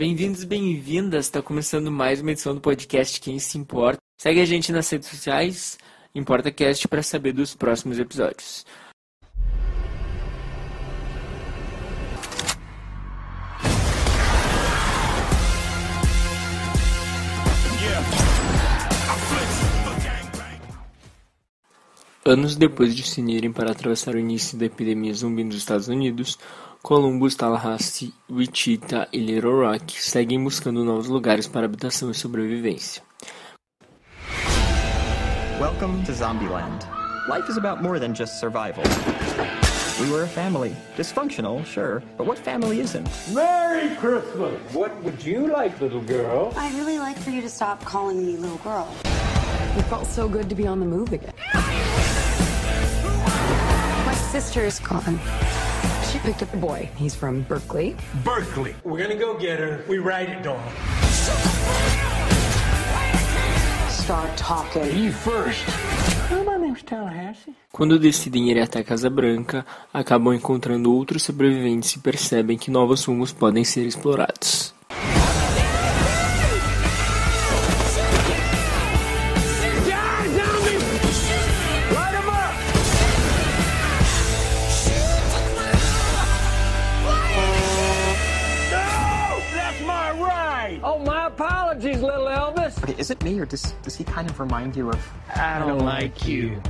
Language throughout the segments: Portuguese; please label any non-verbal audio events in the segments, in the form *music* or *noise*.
Bem-vindos e bem-vindas. Está começando mais uma edição do podcast Quem se importa. Segue a gente nas redes sociais, ImportaCast, para saber dos próximos episódios. Anos depois de se unirem para atravessar o início da epidemia zumbi nos Estados Unidos, Columbus, Tallahassee, Wichita e Little Rock seguem buscando novos lugares para habitação e sobrevivência. Welcome to Zombieland. Life is about more than just survival. We were a family. Dysfunctional, sure, but what family isn't? Merry Christmas! What would you like, little girl? I'd really like for you to stop calling me little girl. It felt so good to be on the move again. My sister's gone. She picked up a boy. He's from Berkeley. Berkeley. We're gonna go get her. We ride it, Dawn. Start talking. You first. Tallahassee. Quando decidem ir até a Casa Branca, acabam encontrando outros sobreviventes e percebem que novos rumos podem ser explorados. Ride! Oh, my apologies, little Elvis. Okay, is it me or does, does he kind of remind you of. I don't like you.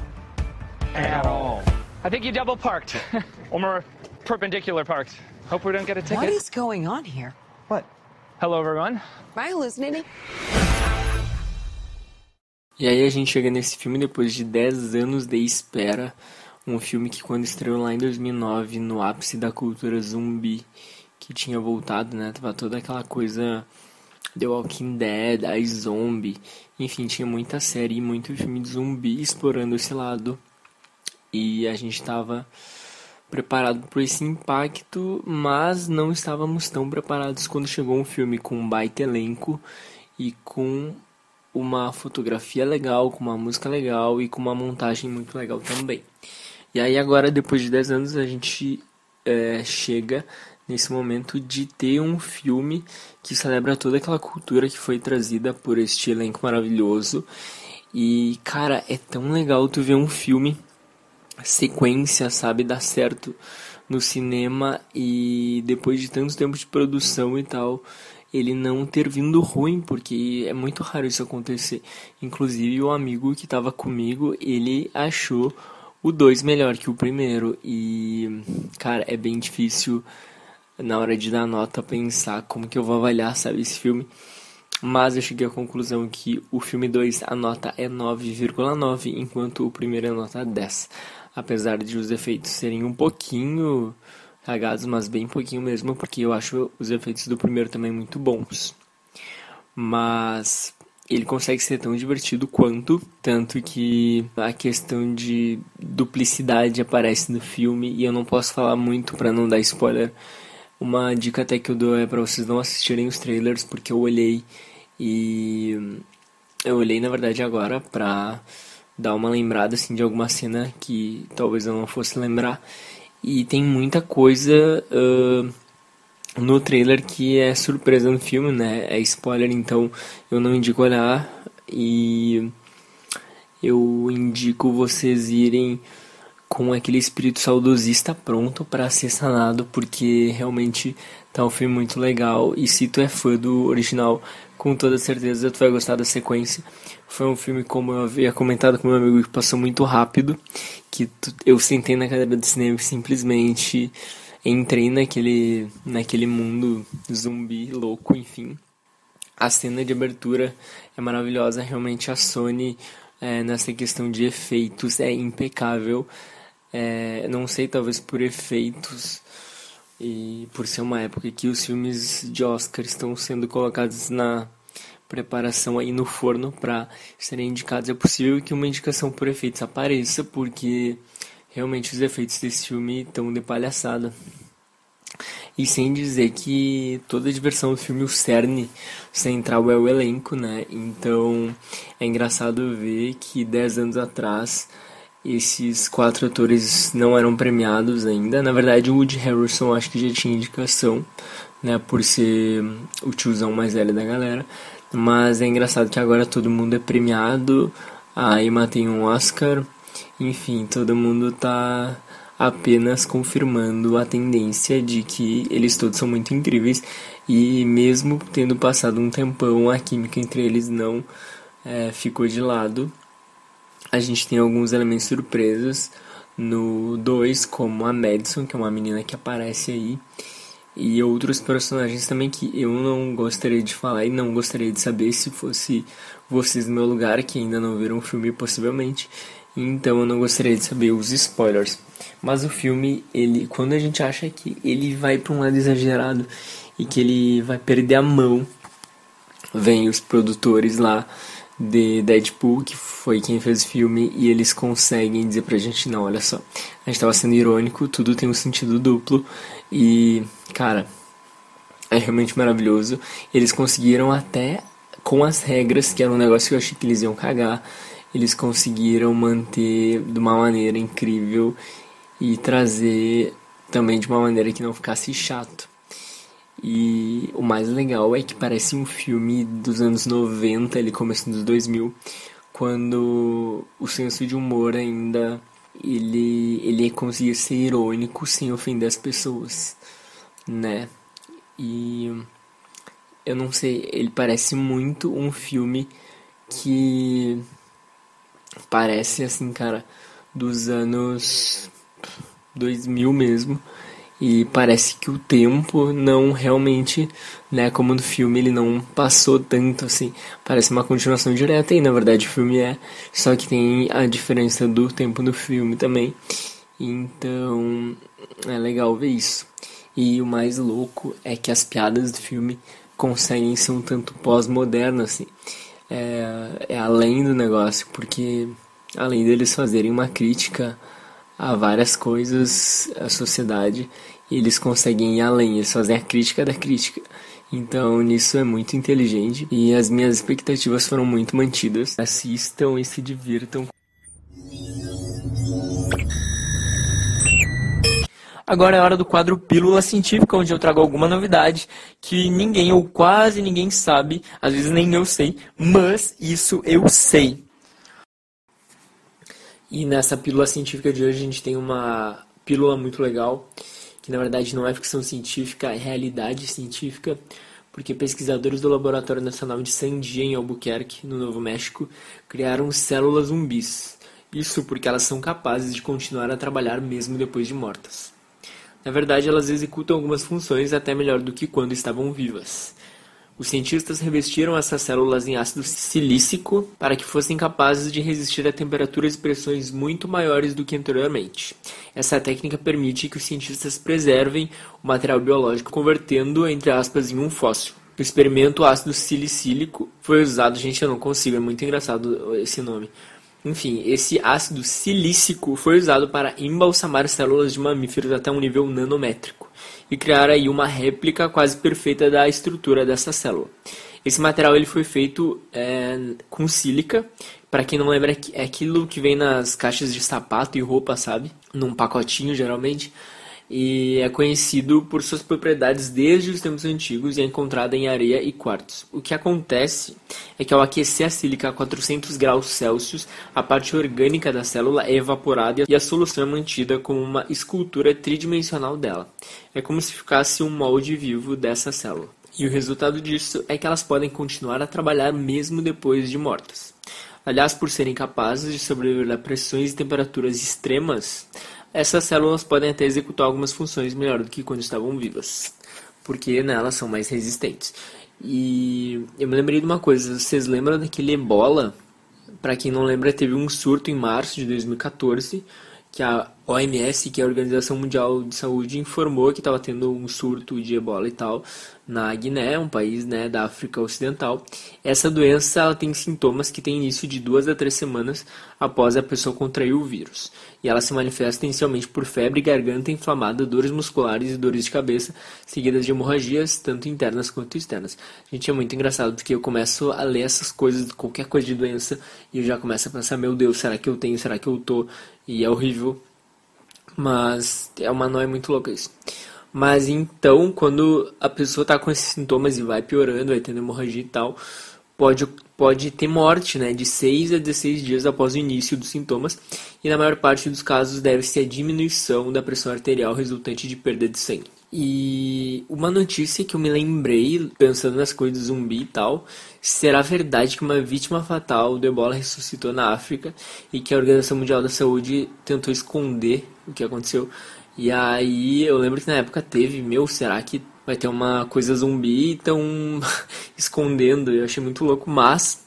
At all. I think you double parked. *laughs* or more perpendicular parked. Hope we don't get a ticket. What is going on here? What? Hello, everyone. Am I hallucinating? E aí a gente chega nesse filme depois de 10 anos de espera. Um filme que quando estreou lá em 2009, no ápice da cultura zumbi, que tinha voltado, né? Tava toda aquela coisa The Walking Dead, a Zombie. Enfim, tinha muita série e muito filme de zumbi explorando esse lado. E a gente tava preparado por esse impacto, mas não estávamos tão preparados quando chegou um filme com um baita elenco e com uma fotografia legal, com uma música legal e com uma montagem muito legal também. E aí agora, depois de 10 anos, a gente é, chega nesse momento de ter um filme que celebra toda aquela cultura que foi trazida por este elenco maravilhoso. E, cara, é tão legal tu ver um filme sequência, sabe, dar certo no cinema e depois de tanto tempo de produção e tal, ele não ter vindo ruim, porque é muito raro isso acontecer. Inclusive o amigo que estava comigo, ele achou o 2 melhor que o primeiro e cara, é bem difícil na hora de dar nota pensar como que eu vou avaliar, sabe, esse filme. Mas eu cheguei à conclusão que o filme 2 a nota é 9,9, enquanto o primeiro é nota 10 apesar de os efeitos serem um pouquinho cagados, mas bem pouquinho mesmo, porque eu acho os efeitos do primeiro também muito bons. Mas ele consegue ser tão divertido quanto, tanto que a questão de duplicidade aparece no filme e eu não posso falar muito para não dar spoiler. Uma dica até que eu dou é para vocês não assistirem os trailers, porque eu olhei e eu olhei na verdade agora pra dar uma lembrada assim de alguma cena que talvez eu não fosse lembrar e tem muita coisa uh, no trailer que é surpresa no filme, né? É spoiler, então eu não indico olhar e eu indico vocês irem com aquele espírito saudosista pronto para ser sanado, porque realmente tá um filme muito legal e se tu é fã do original, com toda certeza tu vai gostar da sequência. Foi um filme, como eu havia comentado com meu amigo, que passou muito rápido, que eu sentei na cadeira do cinema e simplesmente entrei naquele, naquele mundo zumbi louco, enfim. A cena de abertura é maravilhosa, realmente a Sony é, nessa questão de efeitos é impecável. É, não sei, talvez por efeitos e por ser uma época que os filmes de Oscar estão sendo colocados na preparação aí no forno para serem indicados, é possível que uma indicação por efeitos apareça, porque realmente os efeitos desse filme estão de palhaçada. E sem dizer que toda a diversão do filme, o cerne central é o elenco, né? Então é engraçado ver que 10 anos atrás esses quatro atores não eram premiados ainda. Na verdade, o Woody Harrelson acho que já tinha indicação, né, por ser o tiozão mais velho da galera. Mas é engraçado que agora todo mundo é premiado. A Emma tem um Oscar. Enfim, todo mundo tá apenas confirmando a tendência de que eles todos são muito incríveis e mesmo tendo passado um tempão, a química entre eles não é, ficou de lado. A gente tem alguns elementos surpresos no 2, como a Madison, que é uma menina que aparece aí, e outros personagens também que eu não gostaria de falar e não gostaria de saber se fosse vocês no meu lugar, que ainda não viram o filme possivelmente. Então eu não gostaria de saber os spoilers. Mas o filme, ele, quando a gente acha que ele vai para um lado exagerado e que ele vai perder a mão, vem os produtores lá de Deadpool, que foi quem fez o filme, e eles conseguem dizer pra gente, não, olha só, a gente tava sendo irônico, tudo tem um sentido duplo, e, cara, é realmente maravilhoso. Eles conseguiram até, com as regras, que era um negócio que eu achei que eles iam cagar, eles conseguiram manter de uma maneira incrível e trazer também de uma maneira que não ficasse chato. E o mais legal é que parece um filme dos anos 90, ele começando dos 2000, quando o senso de humor ainda ele ele conseguia ser irônico sem ofender as pessoas, né? E eu não sei, ele parece muito um filme que parece assim, cara, dos anos 2000 mesmo. E parece que o tempo não realmente, né, como no filme, ele não passou tanto assim. Parece uma continuação direta e na verdade o filme é, só que tem a diferença do tempo do filme também. Então, é legal ver isso. E o mais louco é que as piadas do filme conseguem ser um tanto pós-moderno assim é, é além do negócio, porque além deles fazerem uma crítica a várias coisas, a sociedade, eles conseguem ir além, eles fazem a crítica da crítica. Então, nisso é muito inteligente e as minhas expectativas foram muito mantidas. Assistam e se divirtam. Agora é hora do quadro Pílula Científica, onde eu trago alguma novidade que ninguém ou quase ninguém sabe, às vezes nem eu sei, mas isso eu sei. E nessa pílula científica de hoje a gente tem uma pílula muito legal, que na verdade não é ficção científica, é realidade científica, porque pesquisadores do Laboratório Nacional de Sandia em Albuquerque, no Novo México, criaram células zumbis. Isso porque elas são capazes de continuar a trabalhar mesmo depois de mortas. Na verdade, elas executam algumas funções até melhor do que quando estavam vivas. Os cientistas revestiram essas células em ácido silícico para que fossem capazes de resistir a temperaturas e pressões muito maiores do que anteriormente. Essa técnica permite que os cientistas preservem o material biológico, convertendo, entre aspas, em um fóssil. No experimento, ácido silicílico foi usado. Gente, eu não consigo, é muito engraçado esse nome. Enfim, esse ácido silícico foi usado para embalsamar células de mamíferos até um nível nanométrico e criar aí uma réplica quase perfeita da estrutura dessa célula. Esse material ele foi feito é, com sílica. Para quem não lembra, é aquilo que vem nas caixas de sapato e roupa, sabe? Num pacotinho, geralmente e é conhecido por suas propriedades desde os tempos antigos e é encontrado em areia e quartzo. O que acontece é que ao aquecer a sílica a 400 graus Celsius, a parte orgânica da célula é evaporada e a solução é mantida como uma escultura tridimensional dela. É como se ficasse um molde vivo dessa célula. E o resultado disso é que elas podem continuar a trabalhar mesmo depois de mortas. Aliás, por serem capazes de sobreviver a pressões e temperaturas extremas, essas células podem até executar algumas funções melhor do que quando estavam vivas, porque né, elas são mais resistentes. E eu me lembrei de uma coisa, vocês lembram daquele ebola? Para quem não lembra, teve um surto em março de 2014, que a OMS, que é a Organização Mundial de Saúde, informou que estava tendo um surto de ebola e tal na Guiné, um país né, da África Ocidental. Essa doença ela tem sintomas que têm início de duas a três semanas após a pessoa contrair o vírus. E ela se manifesta inicialmente por febre, garganta inflamada, dores musculares e dores de cabeça, seguidas de hemorragias, tanto internas quanto externas. Gente, é muito engraçado porque eu começo a ler essas coisas, qualquer coisa de doença, e eu já começo a pensar: meu Deus, será que eu tenho? Será que eu tô? E é horrível. Mas é uma noia muito louca isso. Mas então, quando a pessoa está com esses sintomas e vai piorando, vai tendo hemorragia e tal, pode, pode ter morte, né? De 6 a 16 dias após o início dos sintomas. E na maior parte dos casos deve-se a diminuição da pressão arterial resultante de perda de sangue. E uma notícia que eu me lembrei, pensando nas coisas zumbi e tal, será verdade que uma vítima fatal do ebola ressuscitou na África e que a Organização Mundial da Saúde tentou esconder o que aconteceu. E aí eu lembro que na época teve, meu, será que vai ter uma coisa zumbi e estão *laughs* escondendo? Eu achei muito louco, mas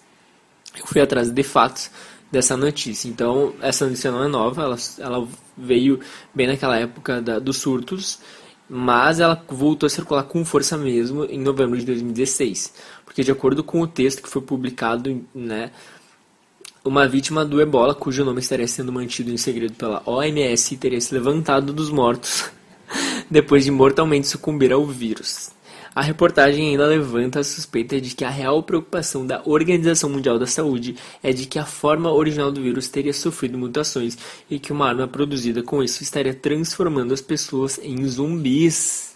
eu fui atrás de fatos dessa notícia. Então, essa notícia não é nova, ela, ela veio bem naquela época da, dos surtos, mas ela voltou a circular com força mesmo em novembro de 2016. Porque, de acordo com o texto que foi publicado né, uma vítima do ebola, cujo nome estaria sendo mantido em segredo pela OMS, teria se levantado dos mortos *laughs* depois de mortalmente sucumbir ao vírus. A reportagem ainda levanta a suspeita de que a real preocupação da Organização Mundial da Saúde é de que a forma original do vírus teria sofrido mutações e que uma arma produzida com isso estaria transformando as pessoas em zumbis.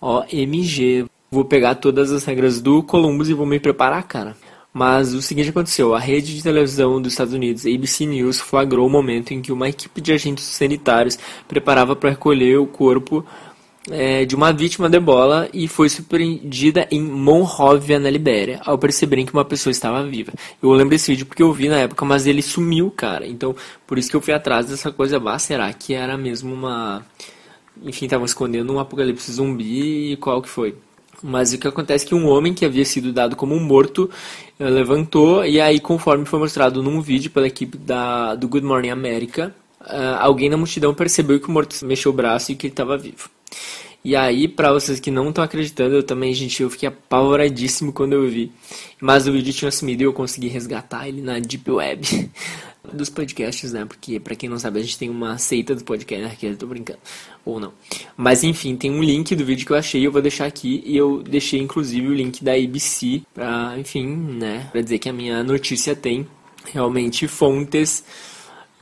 OMG. Vou pegar todas as regras do Columbus e vou me preparar, cara. Mas o seguinte aconteceu: a rede de televisão dos Estados Unidos, ABC News, flagrou o momento em que uma equipe de agentes sanitários preparava para recolher o corpo é, de uma vítima de ebola e foi surpreendida em Monrovia, na Libéria, ao perceberem que uma pessoa estava viva. Eu lembro desse vídeo porque eu vi na época, mas ele sumiu, cara. Então, por isso que eu fui atrás dessa coisa. Bah, será que era mesmo uma. Enfim, estavam escondendo um apocalipse zumbi e qual que foi? Mas o que acontece é que um homem que havia sido dado como morto eh, levantou e aí, conforme foi mostrado num vídeo pela equipe da, do Good Morning America, uh, alguém na multidão percebeu que o morto mexeu o braço e que ele estava vivo. E aí, para vocês que não estão acreditando, eu também, gente, eu fiquei apavoradíssimo quando eu vi. Mas o vídeo tinha sumido e eu consegui resgatar ele na Deep Web *laughs* dos podcasts, né? Porque, para quem não sabe, a gente tem uma seita do podcast, né? Que eu tô brincando. Ou não. Mas, enfim, tem um link do vídeo que eu achei, eu vou deixar aqui. E eu deixei, inclusive, o link da ABC pra, enfim, né? Pra dizer que a minha notícia tem realmente fontes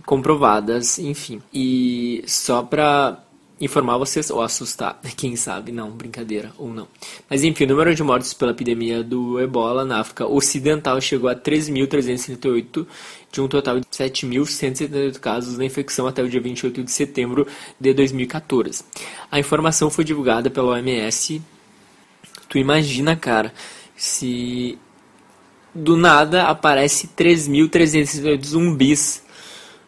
comprovadas, enfim. E só pra informar vocês ou assustar, *laughs* quem sabe, não, brincadeira ou não. Mas enfim, o número de mortes pela epidemia do ebola na África Ocidental chegou a 3.338, de um total de 7.178 casos da infecção até o dia 28 de setembro de 2014. A informação foi divulgada pela OMS. Tu imagina, cara, se do nada aparece 3.338 zumbis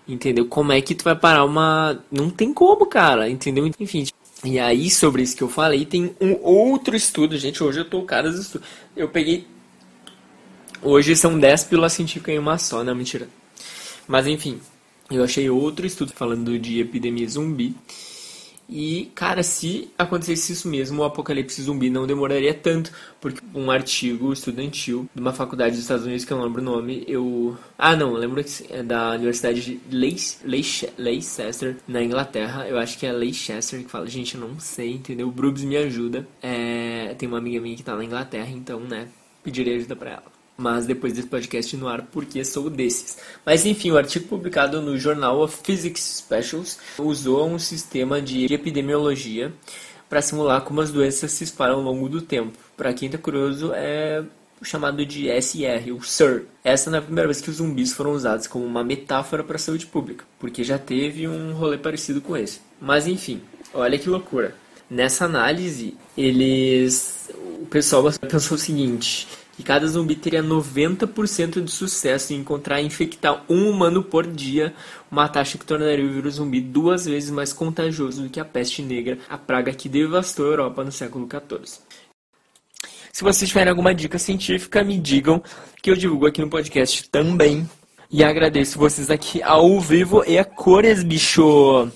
Entendeu? Como é que tu vai parar uma. Não tem como, cara. Entendeu? Enfim. E aí, sobre isso que eu falei, tem um outro estudo, gente. Hoje eu tô cara dos estudos. Eu peguei. Hoje são 10 pílulas científicas em uma só, não mentira. Mas enfim, eu achei outro estudo falando de epidemia zumbi. E, cara, se acontecesse isso mesmo, o apocalipse zumbi não demoraria tanto, porque um artigo estudantil de uma faculdade dos Estados Unidos, que eu não lembro o nome, eu. Ah, não, lembro que é da Universidade de Leicester, na Inglaterra. Eu acho que é Leicester que fala, gente, eu não sei, entendeu? O Brubs me ajuda. É... Tem uma amiga minha que tá na Inglaterra, então, né, pedirei ajuda pra ela mas depois desse podcast no ar, porque sou desses. Mas enfim, o artigo publicado no Journal of Physics Specials usou um sistema de epidemiologia para simular como as doenças se espalham ao longo do tempo. Para quem está curioso, é chamado de SR, o SIR. Essa não é a primeira vez que os zumbis foram usados como uma metáfora para a saúde pública, porque já teve um rolê parecido com esse. Mas enfim, olha que loucura. Nessa análise, eles o pessoal pensou o seguinte: que cada zumbi teria 90% de sucesso em encontrar e infectar um humano por dia, uma taxa que tornaria o vírus zumbi duas vezes mais contagioso do que a peste negra, a praga que devastou a Europa no século XIV. Se vocês tiverem alguma dica científica, me digam que eu divulgo aqui no podcast também. E agradeço vocês aqui ao vivo e a cores, bicho!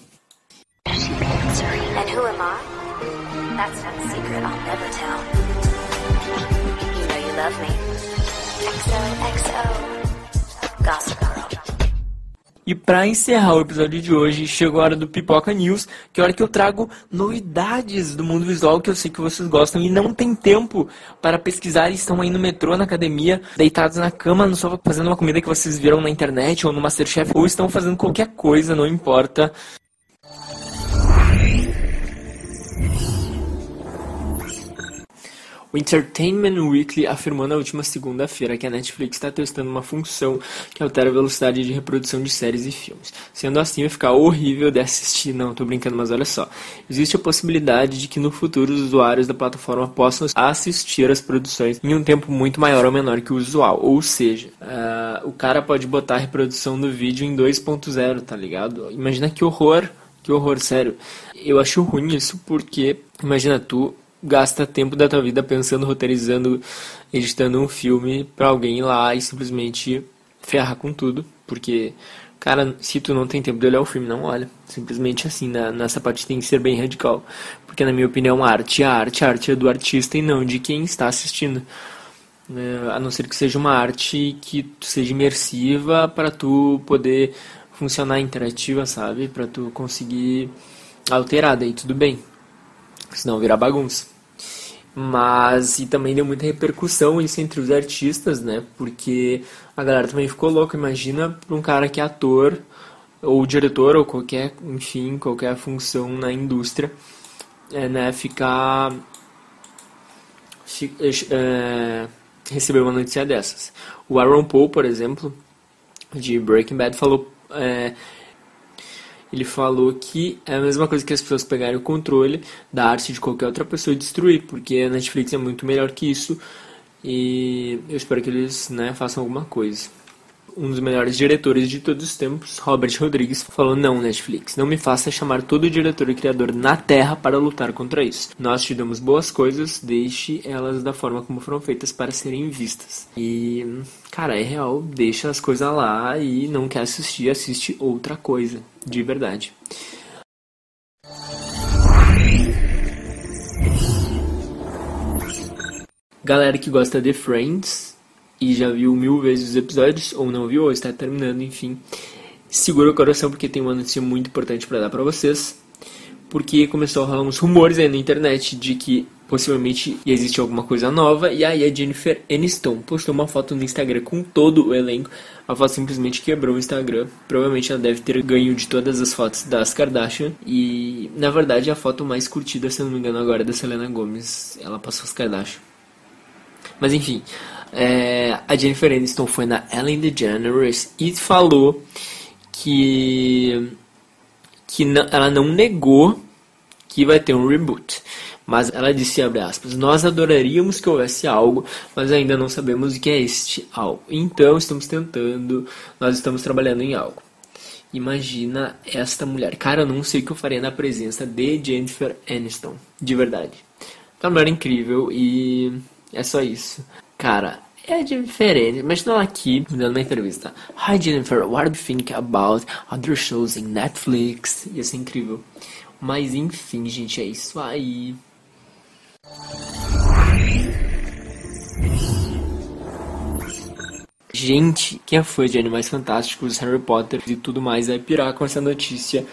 E pra encerrar o episódio de hoje, chegou a hora do Pipoca News, que é a hora que eu trago novidades do mundo visual que eu sei que vocês gostam e não tem tempo para pesquisar estão aí no metrô, na academia, deitados na cama, no sofá, fazendo uma comida que vocês viram na internet ou no Masterchef, ou estão fazendo qualquer coisa, não importa. O Entertainment Weekly afirmou na última segunda-feira que a Netflix está testando uma função que altera a velocidade de reprodução de séries e filmes. Sendo assim, vai ficar horrível de assistir. Não, tô brincando, mas olha só. Existe a possibilidade de que no futuro os usuários da plataforma possam assistir as produções em um tempo muito maior ou menor que o usual. Ou seja, uh, o cara pode botar a reprodução do vídeo em 2.0, tá ligado? Imagina que horror. Que horror, sério. Eu acho ruim isso porque, imagina tu gasta tempo da tua vida pensando, roteirizando, editando um filme para alguém ir lá e simplesmente ferrar com tudo, porque cara, se tu não tem tempo de olhar o filme, não olha. Simplesmente assim, na, nessa parte tem que ser bem radical, porque na minha opinião, a arte, a arte, a arte é do artista e não de quem está assistindo. É, a não ser que seja uma arte que seja imersiva para tu poder funcionar interativa, sabe? Para tu conseguir alterar, daí tudo bem senão virar bagunça. Mas, e também deu muita repercussão isso entre os artistas, né? Porque a galera também ficou louca. Imagina pra um cara que é ator, ou diretor, ou qualquer, enfim, qualquer função na indústria, é, né? Ficar. É, receber uma notícia dessas. O Aaron Paul, por exemplo, de Breaking Bad, falou. É, ele falou que é a mesma coisa que as pessoas pegarem o controle da arte de qualquer outra pessoa e destruir, porque a Netflix é muito melhor que isso e eu espero que eles né, façam alguma coisa. Um dos melhores diretores de todos os tempos, Robert Rodrigues, falou: Não, Netflix, não me faça chamar todo diretor e criador na Terra para lutar contra isso. Nós te damos boas coisas, deixe elas da forma como foram feitas para serem vistas. E, cara, é real, deixa as coisas lá e não quer assistir, assiste outra coisa de verdade. Galera que gosta de Friends e já viu mil vezes os episódios, ou não viu, ou está terminando, enfim, segura o coração porque tem uma notícia muito importante para dar para vocês. Porque começou a rolar uns rumores aí na internet de que possivelmente existe alguma coisa nova. E aí a Jennifer Aniston postou uma foto no Instagram com todo o elenco. A foto simplesmente quebrou o Instagram. Provavelmente ela deve ter ganho de todas as fotos das Kardashian. E na verdade a foto mais curtida, se não me engano, agora é da Selena Gomez. Ela passou as Kardashian. Mas enfim, é, a Jennifer Aniston foi na Ellen DeGeneres e falou que que não, ela não negou que vai ter um reboot. Mas ela disse, abre aspas, nós adoraríamos que houvesse algo, mas ainda não sabemos o que é este algo. Então estamos tentando, nós estamos trabalhando em algo. Imagina esta mulher. Cara, eu não sei o que eu faria na presença de Jennifer Aniston. De verdade. É uma mulher incrível e é só isso. Cara, é diferente. Imagina ela aqui dando uma entrevista. Hi Jennifer, what do you think about other shows in Netflix? Ia ser incrível. Mas enfim, gente, é isso aí. Gente, quem é fã de Animais Fantásticos, Harry Potter e tudo mais vai pirar com essa notícia,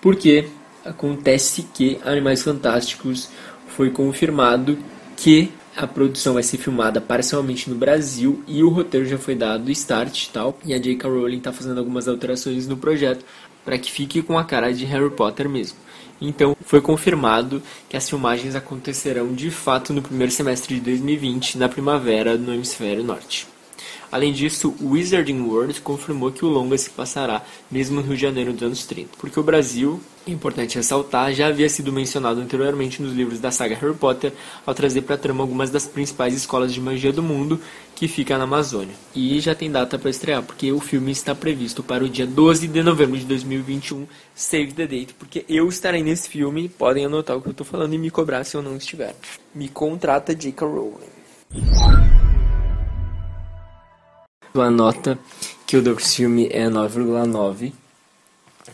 porque acontece que Animais Fantásticos foi confirmado que a produção vai ser filmada parcialmente no Brasil e o roteiro já foi dado start e tal, e a J.K. Rowling está fazendo algumas alterações no projeto para que fique com a cara de Harry Potter mesmo. Então, foi confirmado que as filmagens acontecerão de fato no primeiro semestre de 2020, na primavera, no hemisfério norte. Além disso, o Wizarding World confirmou que o longa se passará mesmo no Rio de Janeiro dos anos 30, porque o Brasil, é importante ressaltar, já havia sido mencionado anteriormente nos livros da saga Harry Potter ao trazer para a trama algumas das principais escolas de magia do mundo que fica na Amazônia. E já tem data para estrear, porque o filme está previsto para o dia 12 de novembro de 2021, save the date, porque eu estarei nesse filme, podem anotar o que eu estou falando e me cobrar se eu não estiver. Me contrata J.K. Rowling a nota que eu dou pro filme é 9,9.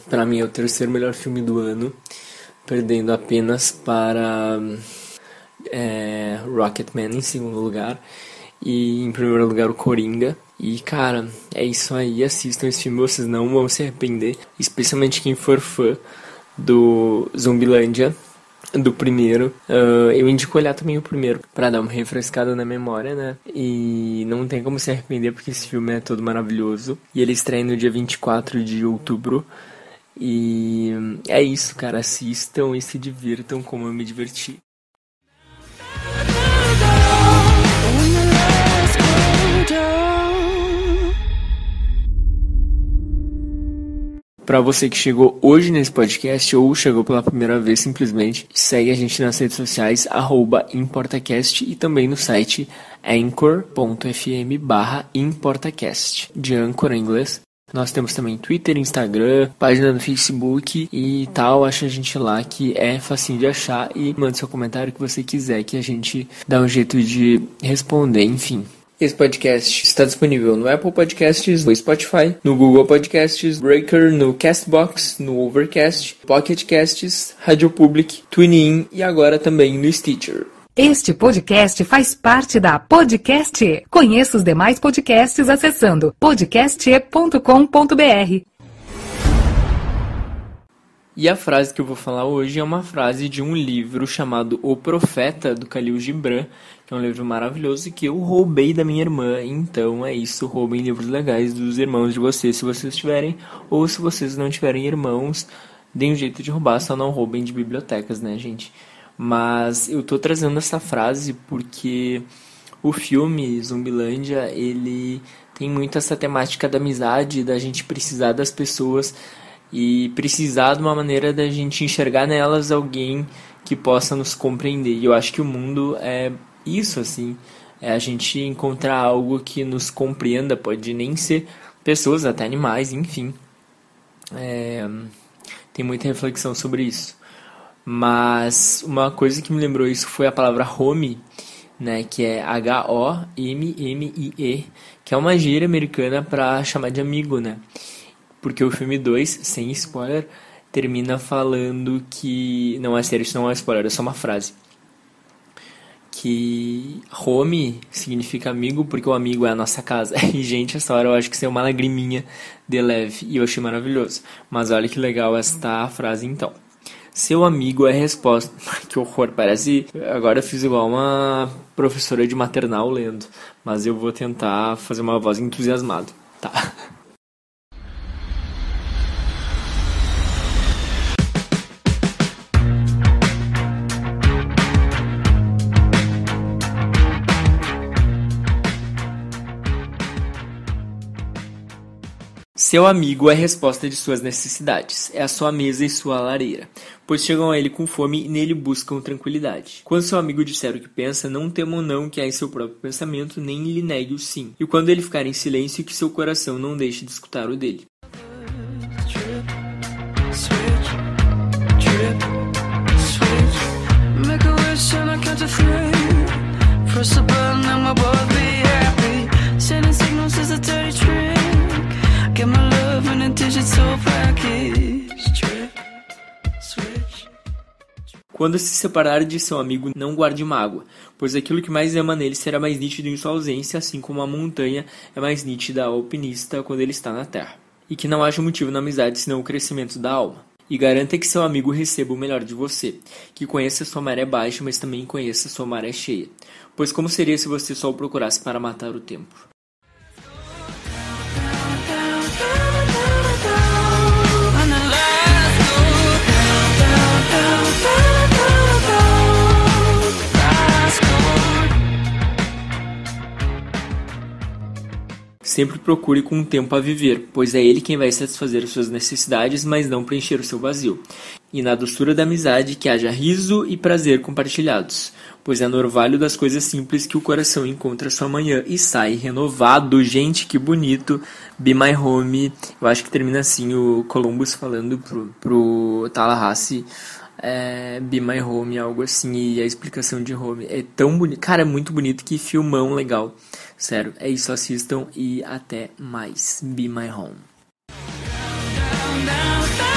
Para mim é o terceiro melhor filme do ano, perdendo apenas para é, Rocketman em segundo lugar. E em primeiro lugar o Coringa. E cara, é isso aí, assistam esse filme, vocês não vão se arrepender. Especialmente quem for fã do Zumbilândia, do primeiro. Uh, eu indico olhar também o primeiro, para dar uma refrescada na memória, né? E não tem como se arrepender, porque esse filme é todo maravilhoso. E ele estreia no dia 24 de outubro. E é isso, cara. Assistam e se divirtam como eu me diverti. Para você que chegou hoje nesse podcast ou chegou pela primeira vez, simplesmente segue a gente nas redes sociais, ImportaCast e também no site anchor.fm barra ImportaCast, de Anchor em inglês. Nós temos também Twitter, Instagram, página no Facebook e tal. Acha a gente lá que é facinho de achar e manda seu comentário que você quiser que a gente dá um jeito de responder, enfim. Esse podcast está disponível no Apple Podcasts, no Spotify, no Google Podcasts, Breaker, no Castbox, no Overcast, Pocket Casts, Radio Public, TuneIn e agora também no Stitcher. Este podcast faz parte da Podcast. Conheça os demais podcasts acessando podcast.com.br. E a frase que eu vou falar hoje é uma frase de um livro chamado O Profeta, do Khalil Gibran, que é um livro maravilhoso que eu roubei da minha irmã. Então é isso, roubem livros legais dos irmãos de vocês, se vocês tiverem, ou se vocês não tiverem irmãos, deem um jeito de roubar, só não roubem de bibliotecas, né, gente? Mas eu tô trazendo essa frase porque o filme Zumbilândia, ele tem muito essa temática da amizade, da gente precisar das pessoas e precisar de uma maneira da gente enxergar nelas alguém que possa nos compreender. E eu acho que o mundo é isso, assim. É a gente encontrar algo que nos compreenda, pode nem ser pessoas, até animais, enfim. É, tem muita reflexão sobre isso. Mas uma coisa que me lembrou isso foi a palavra home, né, que é H-O-M-M-I-E, que é uma gíria americana para chamar de amigo, né? Porque o filme 2, sem spoiler, termina falando que. Não é sério, isso não é spoiler, é só uma frase que home significa amigo porque o amigo é a nossa casa. *laughs* E, gente, essa hora eu acho que é uma lagriminha de leve e eu achei maravilhoso. Mas olha que legal esta frase então. Seu amigo é resposta. *laughs* que horror, parece. Agora eu fiz igual uma professora de maternal lendo. Mas eu vou tentar fazer uma voz entusiasmada. Tá. *laughs* Seu amigo é a resposta de suas necessidades, é a sua mesa e sua lareira, pois chegam a ele com fome e nele buscam tranquilidade. Quando seu amigo disser o que pensa, não tema o não que há em seu próprio pensamento, nem lhe negue o sim. E quando ele ficar em silêncio, que seu coração não deixe de escutar o dele. Press button and we'll both be happy. Sending signals is a dirty trick. Quando se separar de seu amigo, não guarde mágoa, pois aquilo que mais ama nele será mais nítido em sua ausência, assim como a montanha é mais nítida ao alpinista quando ele está na terra. E que não haja motivo na amizade senão o crescimento da alma. E garanta que seu amigo receba o melhor de você, que conheça sua maré baixa, mas também conheça sua maré cheia. Pois como seria se você só o procurasse para matar o tempo? Sempre procure com o tempo a viver, pois é ele quem vai satisfazer as suas necessidades, mas não preencher o seu vazio. E na doçura da amizade que haja riso e prazer compartilhados, pois é no orvalho das coisas simples que o coração encontra sua manhã e sai renovado. Gente, que bonito! Be My Home. Eu acho que termina assim o Columbus falando pro, pro Tallahassee é, Be My Home, algo assim, e a explicação de Home. É tão bonito, cara, é muito bonito, que filmão legal. Sério, é isso, assistam e até mais. Be My Home. Down, down, down,